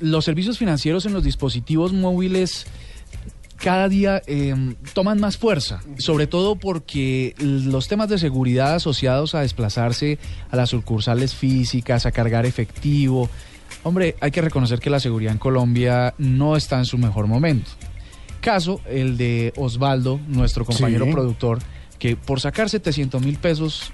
los servicios financieros en los dispositivos móviles cada día eh, toman más fuerza, sobre todo porque los temas de seguridad asociados a desplazarse a las sucursales físicas, a cargar efectivo, hombre, hay que reconocer que la seguridad en Colombia no está en su mejor momento. Caso el de Osvaldo, nuestro compañero Sí. productor, que por sacar 700 mil pesos,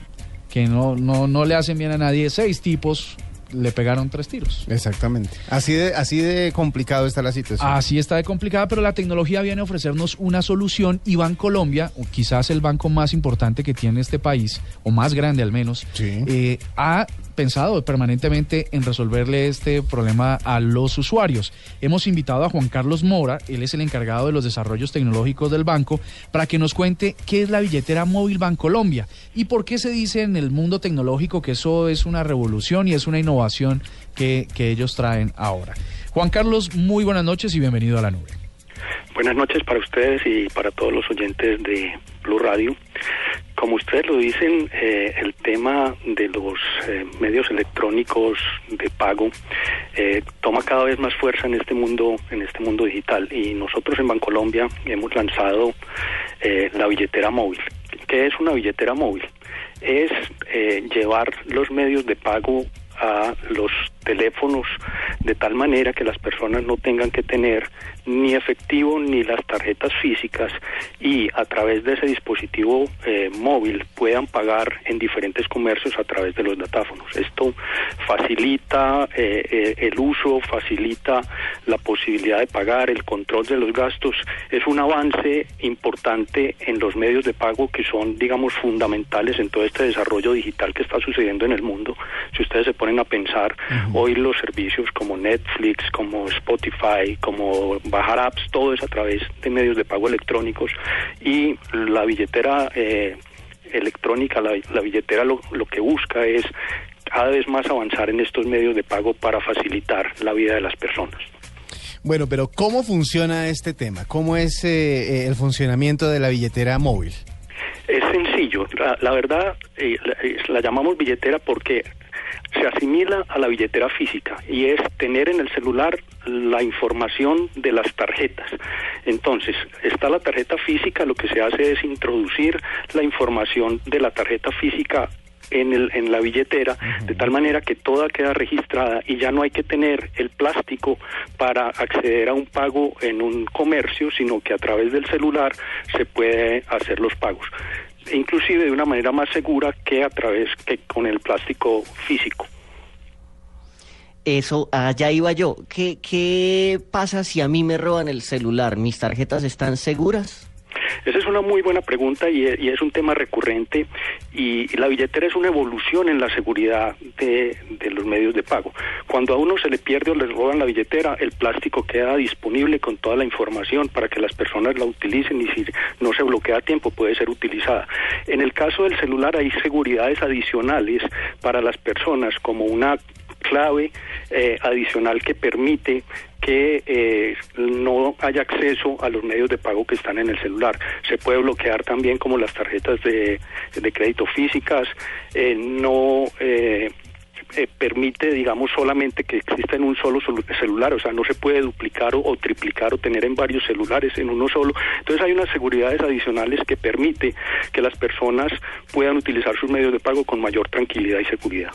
que no, no, no le hacen bien a nadie, seis tipos le pegaron tres tiros. Exactamente. Así de, así de complicado está la situación. Así está de complicada, pero la tecnología viene a ofrecernos una solución y Bancolombia, o quizás el banco más importante que tiene este país, o más grande al menos, Sí. eh, ha pensado permanentemente en resolverle este problema a los usuarios. Hemos invitado a Juan Carlos Mora, él es el encargado de los desarrollos tecnológicos del banco, para que nos cuente qué es la billetera móvil Bancolombia y por qué se dice en el mundo tecnológico que eso es una revolución y es una innovación que, ellos traen ahora. Juan Carlos, muy buenas noches y bienvenido a la nube. Buenas noches para ustedes y para todos los oyentes de Blue Radio. Como ustedes lo dicen, eh, el tema de los eh, medios electrónicos de pago eh, toma cada vez más fuerza en este mundo, en este mundo digital. Y nosotros en Bancolombia hemos lanzado la billetera móvil. ¿Qué es una billetera móvil? Es llevar los medios de pago a los teléfonos de tal manera que las personas no tengan que tener ni efectivo ni las tarjetas físicas y a través de ese dispositivo eh, móvil puedan pagar en diferentes comercios a través de los datáfonos. Esto facilita eh, eh, el uso, facilita la posibilidad de pagar, el control de los gastos. Es un avance importante en los medios de pago que son, digamos, fundamentales en todo este desarrollo digital que está sucediendo en el mundo. Si ustedes se ponen a pensar, hoy los servicios como Netflix, como Spotify, como bajar apps, todo es a través de medios de pago electrónicos y la billetera eh, electrónica, la, la billetera lo, lo que busca es cada vez más avanzar en estos medios de pago para facilitar la vida de las personas. Bueno, pero ¿cómo funciona este tema? ¿Cómo es eh, eh, el funcionamiento de la billetera móvil? Es sencillo, la, la verdad eh, la llamamos billetera porque se asimila a la billetera física y es tener en el celular la información de las tarjetas. Entonces, está la tarjeta física, lo que se hace es introducir la información de la tarjeta física en, el, en la billetera, de tal manera que toda queda registrada y ya no hay que tener el plástico para acceder a un pago en un comercio, sino que a través del celular se puede hacer los pagos inclusive de una manera más segura que a través que con el plástico físico. Eso, allá iba yo. ¿Qué, ¿Qué pasa si a mí me roban el celular? ¿Mis tarjetas están seguras? Esa es una muy buena pregunta y es, un tema recurrente y la billetera es una evolución en la seguridad de, de los medios de pago. Cuando a uno se le pierde o les roban la billetera, el plástico queda disponible con toda la información para que las personas la utilicen y si no se bloquea a tiempo puede ser utilizada. En el caso del celular hay seguridades adicionales para las personas como una clave eh, adicional que permite que eh, no haya acceso a los medios de pago que están en el celular. Se puede bloquear también como las tarjetas de, de crédito físicas, eh, no eh, eh, permite, digamos, solamente que exista en un solo celular, o sea, no se puede duplicar o, o triplicar o tener en varios celulares en uno solo. Entonces hay unas seguridades adicionales que permite que las personas puedan utilizar sus medios de pago con mayor tranquilidad y seguridad.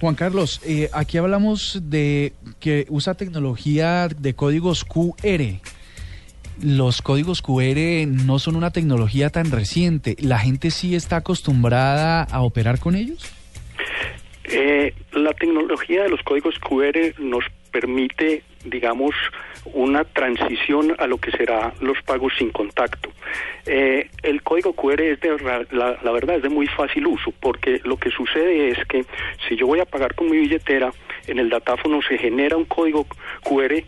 Juan Carlos, eh, aquí hablamos de que usa tecnología de códigos QR. Los códigos QR no son una tecnología tan reciente. ¿La gente sí está acostumbrada a operar con ellos? Eh, la tecnología de los códigos QR nos permite digamos, una transición a lo que será los pagos sin contacto. Eh, el código QR es de, la, la verdad es de muy fácil uso, porque lo que sucede es que si yo voy a pagar con mi billetera, en el datáfono se genera un código QR eh,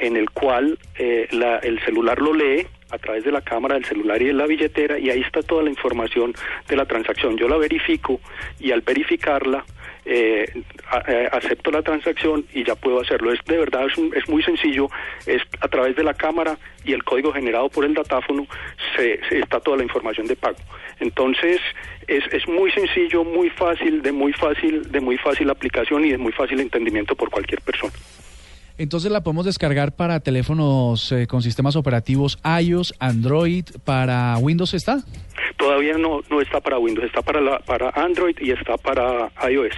en el cual eh, la- el celular lo lee a través de la cámara del celular y de la billetera y ahí está toda la información de la transacción. Yo la verifico y al verificarla eh, eh, acepto la transacción y ya puedo hacerlo. Es de verdad es, un- es muy sencillo. Es a través de la cámara y el código generado por el datáfono se, se- está toda la información de pago. Entonces es, es muy sencillo, muy fácil, de muy fácil, de muy fácil aplicación y de muy fácil entendimiento por cualquier persona. Entonces la podemos descargar para teléfonos eh, con sistemas operativos iOS, Android, para Windows está. Todavía no, no está para Windows, está para, la, para Android y está para iOS.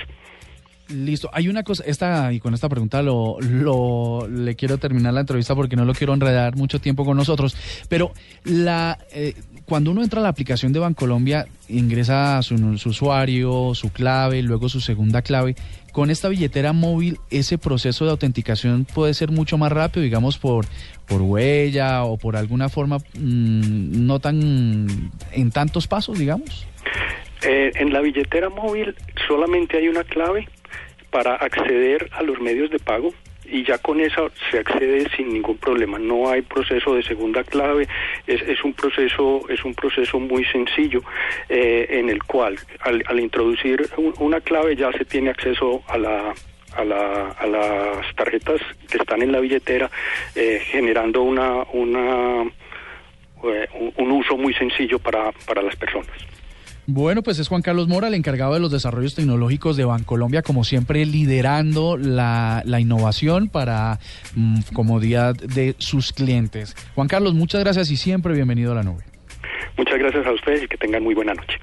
Listo. Hay una cosa, esta y con esta pregunta lo, lo le quiero terminar la entrevista porque no lo quiero enredar mucho tiempo con nosotros. Pero la eh, cuando uno entra a la aplicación de Bancolombia, ingresa su, su usuario, su clave, luego su segunda clave. Con esta billetera móvil, ese proceso de autenticación puede ser mucho más rápido, digamos por por huella o por alguna forma mm, no tan en tantos pasos, digamos. Eh, en la billetera móvil solamente hay una clave para acceder a los medios de pago y ya con esa se accede sin ningún problema. No hay proceso de segunda clave. Es, es un proceso es un proceso muy sencillo eh, en el cual al, al introducir un- una clave ya se tiene acceso a la a, la, a las tarjetas que están en la billetera eh, generando una una eh, un, un uso muy sencillo para, para las personas. Bueno, pues es Juan Carlos Mora, el encargado de los desarrollos tecnológicos de Bancolombia, como siempre liderando la, la innovación para mm, comodidad de sus clientes. Juan Carlos, muchas gracias y siempre bienvenido a la nube. Muchas gracias a ustedes y que tengan muy buena noche.